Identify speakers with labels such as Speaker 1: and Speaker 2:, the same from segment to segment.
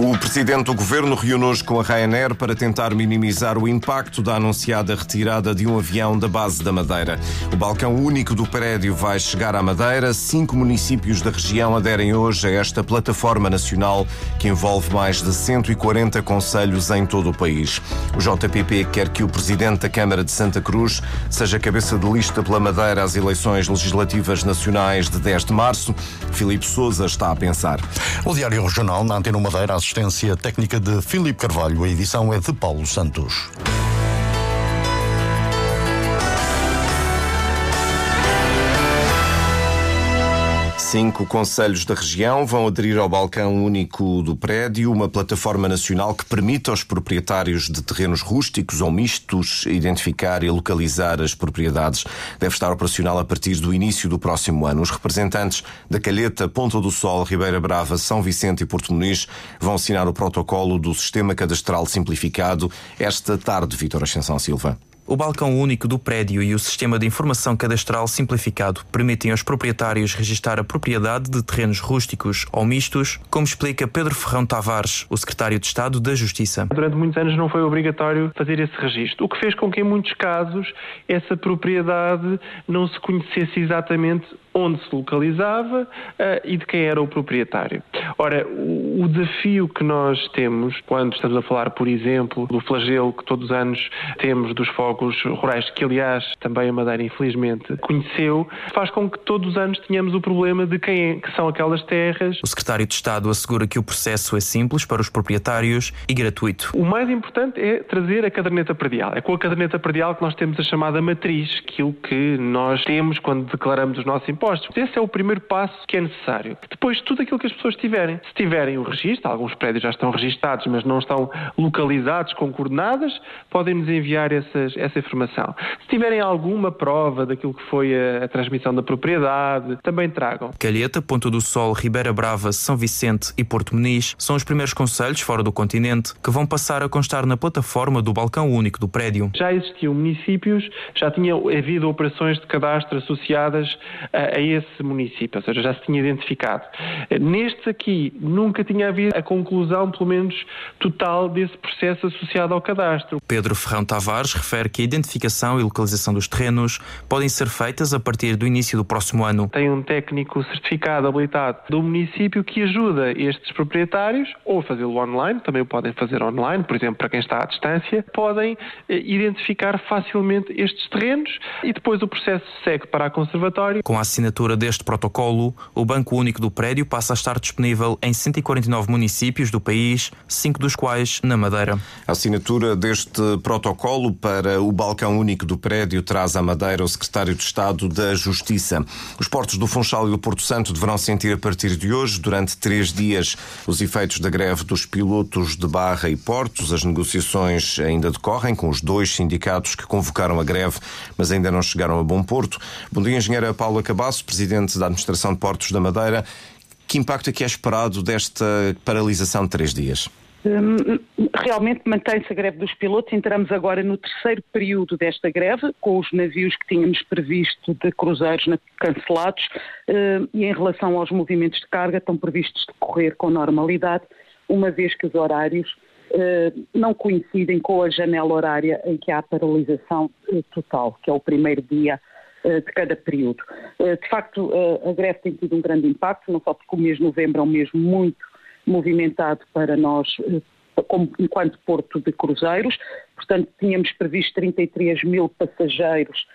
Speaker 1: O presidente do governo reuniu hoje com a Ryanair para tentar minimizar o impacto da anunciada retirada de um avião da base da Madeira. O balcão único do prédio vai chegar à Madeira. Cinco municípios da região aderem hoje a esta plataforma nacional que envolve mais de 140 conselhos em todo o país. O JPP quer que o presidente da Câmara de Santa Cruz seja cabeça de lista pela Madeira às eleições legislativas nacionais de 10 de março. Filipe Souza está a pensar.
Speaker 2: O Diário Regional na Antena Madeira assistência técnica de Filipe Carvalho. A edição é de Paulo Santos.
Speaker 1: Cinco conselhos da região vão aderir ao balcão único do prédio, uma plataforma nacional que permite aos proprietários de terrenos rústicos ou mistos identificar e localizar as propriedades. Deve estar operacional a partir do início do próximo ano. Os representantes da Calheta, Ponta do Sol, Ribeira Brava, São Vicente e Porto Muniz vão assinar o protocolo do Sistema Cadastral Simplificado esta tarde, Vítor Ascensão Silva.
Speaker 3: O balcão único do prédio e o sistema de informação cadastral simplificado permitem aos proprietários registar a propriedade de terrenos rústicos ou mistos, como explica Pedro Ferrão Tavares, o secretário de Estado da Justiça.
Speaker 4: Durante muitos anos não foi obrigatório fazer esse registro, o que fez com que em muitos casos essa propriedade não se conhecesse exatamente onde se localizava uh, e de quem era o proprietário. Ora, o, o, desafio que nós temos quando estamos a falar, por exemplo, do flagelo que todos os anos temos dos fogos rurais, que aliás também a Madeira infelizmente conheceu, faz com que todos os anos tenhamos o problema de quem é, que são aquelas terras.
Speaker 3: O secretário de Estado assegura que o processo é simples para os proprietários e gratuito.
Speaker 4: O mais importante é trazer a caderneta predial. É com a caderneta predial que nós temos a chamada matriz, aquilo que nós temos quando declaramos os nossos impostos impostos. Esse é o primeiro passo que é necessário. Depois, tudo aquilo que as pessoas tiverem. Se tiverem o registro, alguns prédios já estão registados, mas não estão localizados com coordenadas, podem-nos enviar essas, essa informação. Se tiverem alguma prova daquilo que foi a, a transmissão da propriedade, também tragam.
Speaker 3: Calheta, Ponta do Sol, Ribeira Brava, São Vicente e Porto Muniz são os primeiros conselhos fora do continente que vão passar a constar na plataforma do balcão único do prédio.
Speaker 4: Já existiam municípios, já tinham havido operações de cadastro associadas a a esse município, ou seja, já se tinha identificado. Nestes aqui, nunca tinha havido a conclusão, pelo menos total, desse processo associado ao cadastro.
Speaker 3: Pedro Ferrão Tavares refere que a identificação e localização dos terrenos podem ser feitas a partir do início do próximo ano.
Speaker 4: Tem um técnico certificado, habilitado do município que ajuda estes proprietários, ou fazê-lo online, também o podem fazer online, por exemplo, para quem está à distância, podem eh, identificar facilmente estes terrenos e depois o processo segue para a conservatória.
Speaker 3: Com a assinatura deste protocolo, o Banco Único do Prédio passa a estar disponível em 149 municípios do país, cinco dos quais na Madeira.
Speaker 1: A assinatura deste protocolo para o Balcão Único do Prédio traz à Madeira o Secretário de Estado da Justiça. Os portos do Funchal e do Porto Santo deverão sentir a partir de hoje, durante três dias, os efeitos da greve dos pilotos de Barra e Portos. As negociações ainda decorrem com os dois sindicatos que convocaram a greve, mas ainda não chegaram a bom porto. Bom dia, engenheira Paula Cabal presidente da Administração de Portos da Madeira. Que impacto é que é esperado desta paralisação de três dias?
Speaker 5: Hum, realmente mantém-se a greve dos pilotos. Entramos agora no terceiro período desta greve, com os navios que tínhamos previsto de cruzeiros cancelados hum, e em relação aos movimentos de carga estão previstos decorrer com normalidade, uma vez que os horários hum, não coincidem com a janela horária em que há paralisação total, que é o primeiro dia de cada período. Eh, de facto, eh, a greve tem tido um grande impacto, não só porque o mês de novembro é um mês muito movimentado para nós, como, enquanto porto de cruzeiros, portanto, tínhamos previsto 33 mil passageiros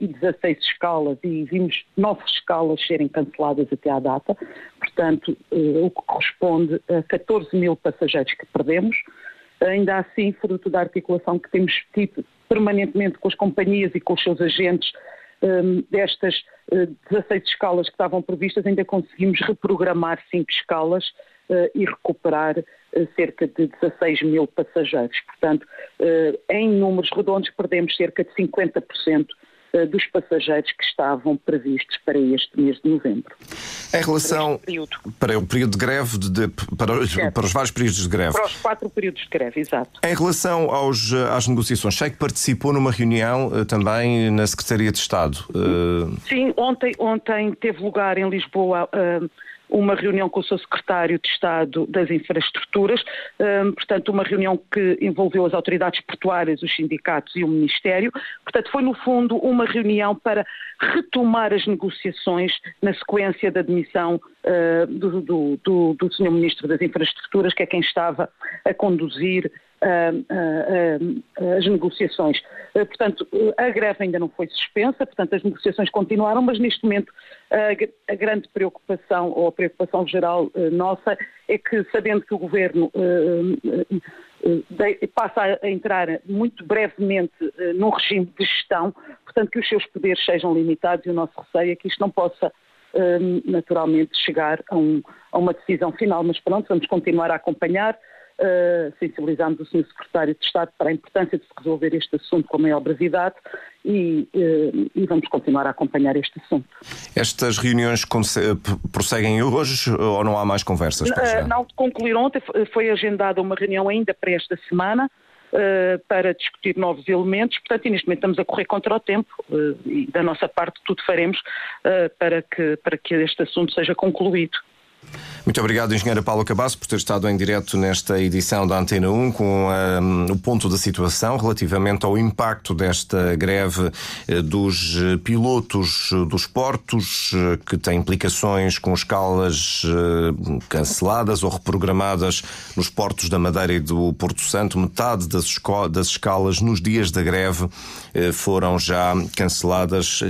Speaker 5: e 16 escalas e vimos nove escalas serem canceladas até à data, portanto, o que corresponde a 14 mil passageiros que perdemos. Ainda assim, fruto da articulação que temos tido permanentemente com as companhias e com os seus agentes destas uh, 16 escalas que estavam previstas, ainda conseguimos reprogramar 5 escalas uh, e recuperar uh, cerca de 16 mil passageiros. Portanto, em números redondos, perdemos cerca de 50% uh, dos passageiros que estavam previstos para este mês de novembro.
Speaker 1: Em relação para, o período de greve, de, de, para, os, para, os, vários períodos de greve.
Speaker 5: Para os quatro períodos de greve, exato.
Speaker 1: Em relação aos, às negociações, sei que participou numa reunião uh, também na Secretaria de Estado.
Speaker 5: Uh... Sim, ontem, ontem teve lugar em Lisboa uma reunião com o seu secretário de Estado das Infraestruturas, um, portanto, uma reunião que envolveu as autoridades portuárias, os sindicatos e o Ministério. Portanto, foi, no fundo, uma reunião para retomar as negociações na sequência da demissão uh, do, do, do, do Sr. Ministro das Infraestruturas, que é quem estava a conduzir as negociações. Eh, portanto, a greve ainda não foi suspensa, portanto, as negociações continuaram, mas neste momento a, grande preocupação, ou a preocupação geral eh, nossa, é que, sabendo que o Governo eh, passa a entrar muito brevemente num regime de gestão, portanto, que os seus poderes sejam limitados e o nosso receio é que isto não possa naturalmente chegar a, um, a uma decisão final. Mas pronto, vamos continuar a acompanhar. Uh, sensibilizamos o Sr. Secretário de Estado para a importância de se resolver este assunto com a maior brevidade e, uh, e, vamos continuar a acompanhar este assunto.
Speaker 1: Estas reuniões prosseguem hoje ou não há mais conversas?
Speaker 5: Uh, não, concluíram ontem, foi agendada uma reunião ainda para esta semana. para discutir novos elementos, portanto, neste momento estamos a correr contra o tempo e da nossa parte tudo faremos para, que, para que este assunto seja concluído.
Speaker 1: Muito obrigado, engenheira Paulo Cabasso, por ter estado em direto nesta edição da Antena 1 com um, o ponto da situação relativamente ao impacto desta greve eh, dos eh, pilotos eh, dos portos, que tem implicações com escalas canceladas ou reprogramadas nos portos da Madeira e do Porto Santo. Metade das, das escalas nos dias da greve foram já canceladas,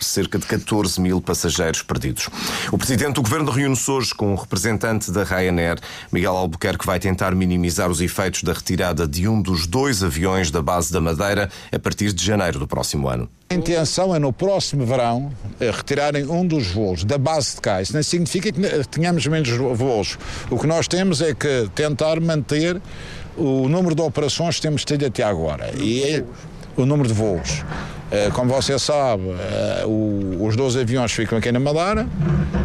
Speaker 1: cerca de 14 mil passageiros perdidos. O presidente do governo reúne-se hoje com um representante da Ryanair, Miguel Albuquerque, vai tentar minimizar os efeitos da retirada de um dos dois aviões da base da Madeira a partir de janeiro do próximo ano.
Speaker 6: A intenção é no próximo verão eh, retirarem um dos voos da base de cá. Isso não significa que tenhamos menos voos. O que nós temos é que tentar manter o número de operações que temos tido até agora. E é o número de voos. Eh, como você sabe, eh, os 12 aviões ficam aqui na Madeira,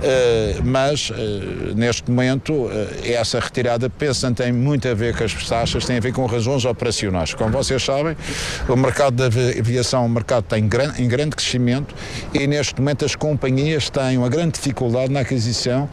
Speaker 6: eh, mas neste momento essa retirada, penso, tem muito a ver com as taxas, tem a ver com razões operacionais. Como vocês sabem, o mercado da aviação o mercado está em grande crescimento e neste momento as companhias têm uma grande dificuldade na aquisição,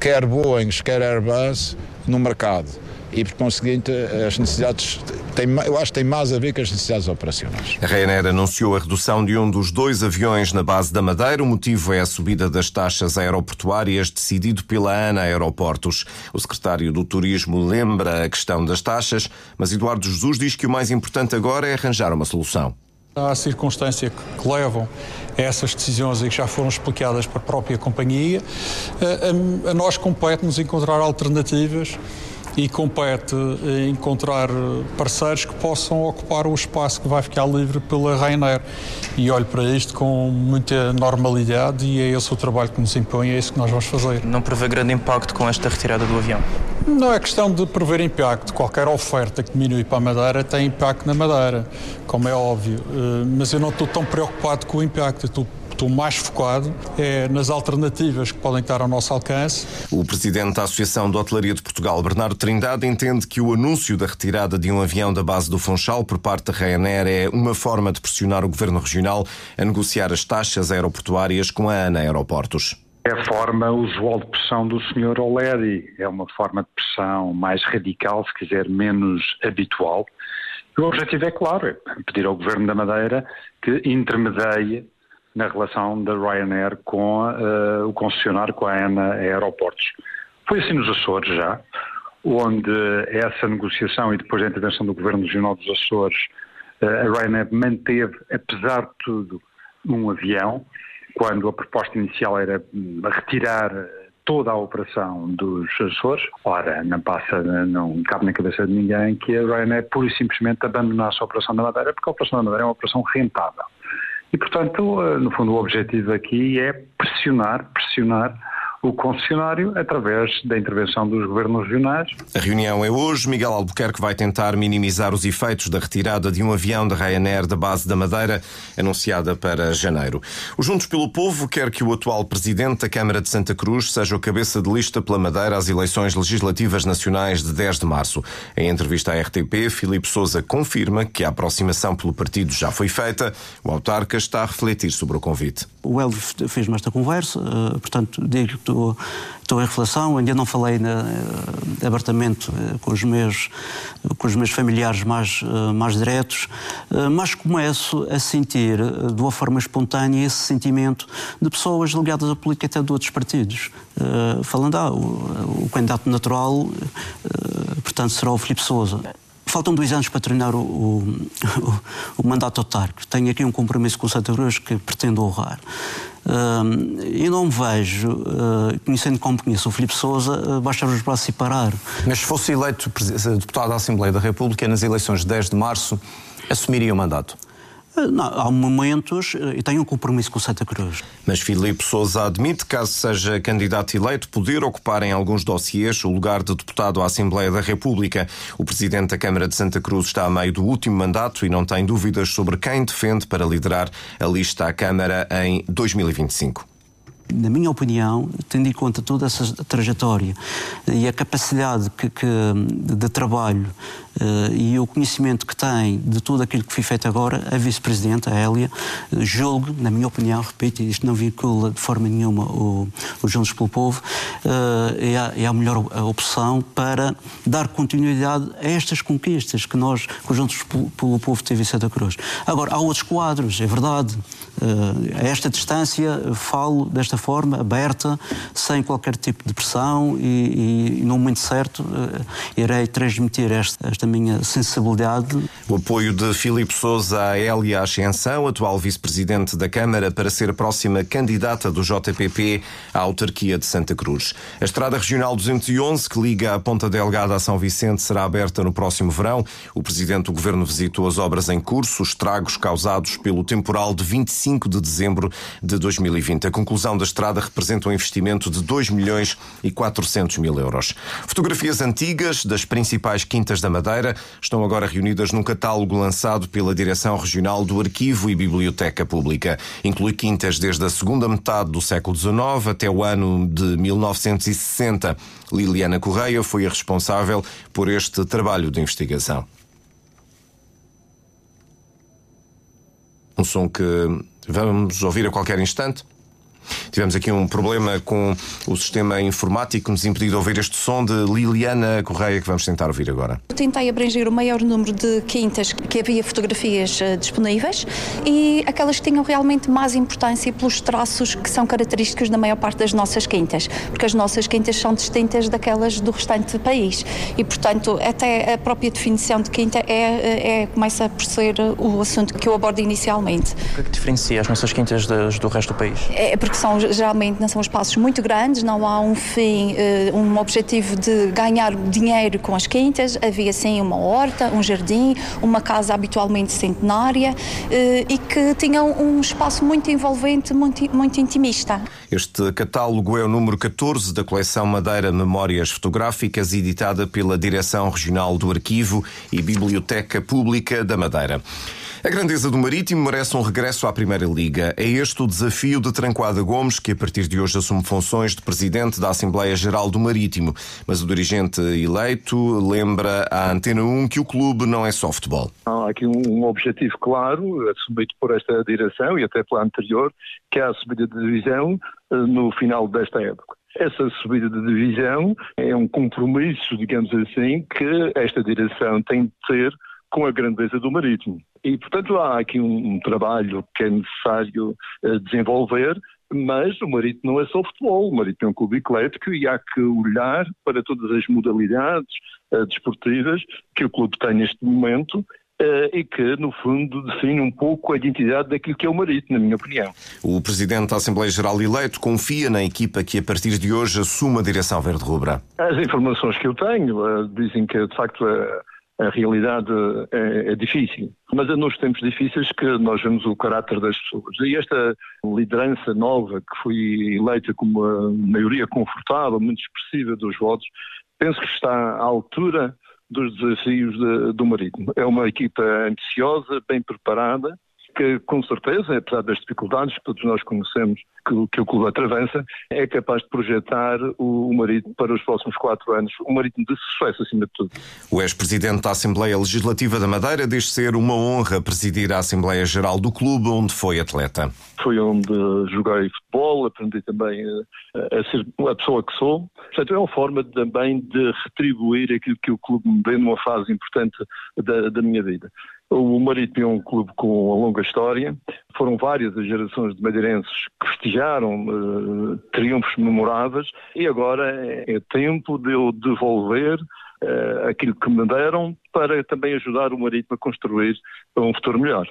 Speaker 6: quer Boeing, quer Airbus, no mercado e, por conseguinte, as necessidades, têm, eu acho que têm mais a ver com as necessidades operacionais.
Speaker 1: A Ryanair anunciou a redução de um dos dois aviões na base da Madeira. O motivo é a subida das taxas aeroportuárias decidido pela ANA Aeroportos. O secretário do Turismo lembra a questão das taxas, mas Eduardo Jesus diz que o mais importante agora é arranjar uma solução.
Speaker 7: Há circunstâncias que levam a essas decisões e que já foram explicadas para a própria companhia. A, a, a nós compete-nos encontrar alternativas e compete encontrar parceiros que possam ocupar o espaço que vai ficar livre pela Ryanair. E olho para isto com muita normalidade e é esse o trabalho que nos impõe, é isso que nós vamos fazer.
Speaker 3: Não prevê grande impacto com esta retirada do avião?
Speaker 7: Não é questão de prever impacto. Qualquer oferta que diminui para a Madeira tem impacto na Madeira, como é óbvio. Eh, mas eu não estou tão preocupado com o impacto. estou estou mais focado é nas alternativas que podem estar ao nosso alcance.
Speaker 1: O presidente da Associação de Hotelaria de Portugal, Bernardo Trindade, entende que o anúncio da retirada de um avião da base do Funchal por parte da Ryanair é uma forma de pressionar o governo regional a negociar as taxas aeroportuárias com a ANA Aeroportos.
Speaker 8: É a forma usual de pressão do Sr. Oledi. É uma forma de pressão mais radical, se quiser, menos habitual. E o objetivo é claro, é pedir ao Governo da Madeira que intermedie na relação da Ryanair com uh, o concessionário, com a ANA Aeroportos. Foi assim nos Açores já, onde essa negociação e depois da intervenção do Governo Regional dos Açores, uh, a Ryanair manteve, apesar de tudo, um avião, quando a proposta inicial era hum, retirar toda a operação dos Açores. Ora, não passa, não cabe na cabeça de ninguém que a Ryanair pura e simplesmente abandonasse a operação da Madeira, porque a operação da Madeira é uma operação rentável. E, portanto, eh, no fundo, o objetivo aqui é pressionar, pressionar o concessionário através da intervenção dos governos regionais.
Speaker 1: A reunião é hoje. Miguel Albuquerque vai tentar minimizar os efeitos da retirada de um avião da Ryanair da base da Madeira, anunciada para janeiro. O Juntos pelo Povo quer que o atual presidente da Câmara de Santa Cruz seja o cabeça de lista pela Madeira às eleições legislativas nacionais de 10 de março. Em entrevista à RTP, Filipe Souza confirma que a aproximação pelo partido já foi feita. O autarca está a refletir sobre o convite.
Speaker 9: O Hélio fez-me esta conversa, eh, portanto, digo que estou, em reflexão. Ainda não falei na, eh, abertamente eh, com os meus, com os meus familiares mais, mais diretos, mas começo a sentir de uma forma espontânea esse sentimento de pessoas ligadas à política até de outros partidos. Falando, ah, o, o candidato natural, portanto, será o Filipe Souza. Faltam dois anos para terminar o, o, o, mandato autárquico. Tenho aqui um compromisso com o Santa Cruz que pretendo honrar. Uh, e não me vejo, uh, conhecendo como conheço o Filipe Souza, uh, baixar os braços e parar.
Speaker 10: Mas se fosse eleito deputado da Assembleia da República nas eleições de 10 de março, assumiria o mandato?
Speaker 9: Não, há momentos e tenho um compromisso com Santa Cruz.
Speaker 1: Mas Filipe Souza admite, caso seja candidato eleito, poder ocupar em alguns dossiês o lugar de deputado à Assembleia da República. O presidente da Câmara de Santa Cruz está a meio do último mandato e não tem dúvidas sobre quem defende para liderar a lista à Câmara em 2025
Speaker 9: na minha opinião, tendo em conta toda essa trajetória e a capacidade que, que de trabalho uh, e o conhecimento que tem de tudo aquilo que foi feito agora, a vice-presidente, a Hélia, julgo, na minha opinião, repito, isto não vincula de forma nenhuma o, o Juntos pelo Povo, uh, é, a, é a melhor opção para dar continuidade a estas conquistas que nós, que o Juntos pelo Povo teve em Santa Cruz. Agora, há outros quadros, é verdade. A esta distância, falo desta forma, aberta, sem qualquer tipo de pressão e, e no momento certo, irei transmitir esta, esta minha sensibilidade.
Speaker 1: O apoio de Filipe Souza a Hélia Ascensão, atual vice-presidente da Câmara, para ser a próxima candidata do JPP à autarquia de Santa Cruz. A Estrada Regional 211, que liga a Ponta Delgada a São Vicente, será aberta no próximo verão. O presidente do governo visitou as obras em curso, os estragos causados pelo temporal de 25 de dezembro de 2020. A conclusão da estrada representa um investimento de 2 milhões e 400 mil euros. Fotografias antigas das principais quintas da Madeira estão agora reunidas num catálogo lançado pela Direção Regional do Arquivo e Biblioteca Pública. Inclui quintas desde a segunda metade do século XIX até o ano de 1960. Liliana Correia foi a responsável por este trabalho de investigação. Um som que vamos ouvir a qualquer instante. Tivemos aqui um problema com o sistema informático que nos impediu de ouvir este som de Liliana Correia que vamos tentar ouvir agora.
Speaker 11: Tentei abranger o maior número de quintas que havia fotografias uh, disponíveis e aquelas que tinham realmente mais importância pelos traços que são característicos da maior parte das nossas quintas, porque as nossas quintas são distintas daquelas do restante do país e, portanto, até a própria definição de quinta é, eh, é começa por ser o assunto que eu abordo inicialmente.
Speaker 3: O que, é que diferencia as nossas quintas das, do resto do país?
Speaker 11: É porque são geralmente não são espaços muito grandes, não há um fim, eh, um objetivo de ganhar dinheiro com as quintas. Havia sim uma horta, um jardim, uma casa habitualmente centenária eh, e que tinham um espaço muito envolvente, muito, muito intimista.
Speaker 1: Este catálogo é o número 14 da coleção Madeira Memórias Fotográficas, editada pela Direção Regional do Arquivo e Biblioteca Pública da Madeira. A grandeza do Marítimo merece um regresso à Primeira Liga. É este o desafio de Tranquada Gomes, que a partir de hoje assume funções de presidente da Assembleia Geral do Marítimo. Mas o dirigente eleito lembra à Antena 1 que o clube não é só futebol.
Speaker 12: Há aqui um objetivo claro, assumido por esta direção e até pela anterior, que é a subida de divisão eh, no final desta época. Essa subida de divisão é um compromisso, digamos assim, que esta direção tem de ter com a grandeza do marítimo. E, portanto, há aqui um, um trabalho que é necessário uh, desenvolver, mas o Marítimo não é só futebol, o Marítimo é um clube eclético e há que olhar para todas as modalidades uh, desportivas que o clube tem neste momento Uh, e que, no fundo, define um pouco a identidade daquilo que é o Marítimo, na minha opinião.
Speaker 1: O Presidente da Assembleia Geral eleito confia na equipa que, a partir de hoje, assume a direção verde-rubra?
Speaker 12: As informações que eu tenho uh, dizem que, de facto, a realidade é, é, difícil. Mas é nos tempos difíceis que nós vemos o caráter das pessoas. E esta liderança nova, que foi eleita com uma maioria confortável, muito expressiva dos votos, penso que está à altura dos desafios de, do marítimo. É uma equipa ambiciosa, bem preparada, que com certeza, apesar das dificuldades que todos nós conhecemos que, que o clube atravessa, é capaz de projetar o, o Marítimo para os próximos quatro anos, um Marítimo de sucesso acima de tudo.
Speaker 1: O ex-presidente da Assembleia Legislativa da Madeira diz ser uma honra presidir a Assembleia Geral do clube onde foi atleta.
Speaker 12: Foi onde joguei futebol, aprendi também a, a ser a pessoa que sou. Portanto, é uma forma também de retribuir aquilo que o clube me deu numa fase importante da, da minha vida. O Marítimo é um clube com uma longa história. Foram várias as gerações de madeirenses que festejaram uh, triunfos memoráveis e agora é, é tempo de eu devolver uh, aquilo que me deram para também ajudar o Marítimo a construir um futuro melhor.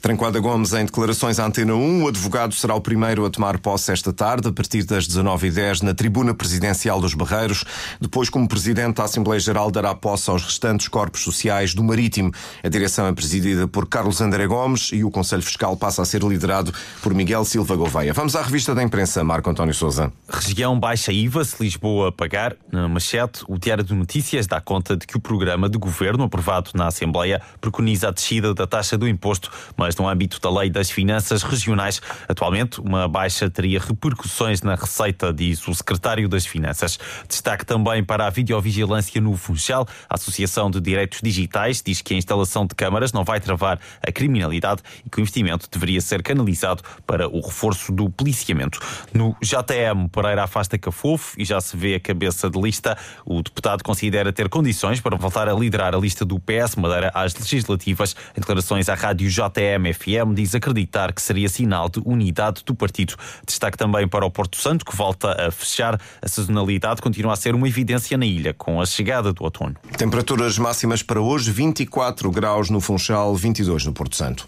Speaker 1: Tranquada Gomes, em declarações à Antena 1, o advogado será o primeiro a tomar posse esta tarde, a partir das 19h10, na tribuna presidencial dos Barreiros. Depois, como presidente da Assembleia Geral, dará posse aos restantes corpos sociais do Marítimo. A direção é presidida por Carlos André Gomes e o Conselho Fiscal passa a ser liderado por Miguel Silva Gouveia. Vamos à revista da imprensa, Marco António Souza.
Speaker 13: Região baixa IVA, se Lisboa pagar. Na Machete, o Diário de Notícias dá conta de que o programa de governo aprovado na Assembleia preconiza a descida da taxa do imposto, mas no âmbito da Lei das Finanças Regionais. Atualmente, uma baixa teria repercussões na receita, diz o secretário das Finanças. Destaque também para a videovigilância no Funchal. A Associação de Direitos Digitais diz que a instalação de câmaras não vai travar a criminalidade e que o investimento deveria ser canalizado para o reforço do policiamento. No JTM, Pereira afasta Cafofo e já se vê a cabeça de lista. O deputado considera ter condições para voltar a liderar a lista do PS Madeira às legislativas. Em declarações à rádio JTM, MFM diz acreditar que seria sinal de unidade do partido. Destaque também para o Porto Santo, que volta a fechar. A sazonalidade continua a ser uma evidência na ilha, com a chegada do outono.
Speaker 1: Temperaturas máximas para hoje: 24 graus no Funchal, 22 no Porto Santo.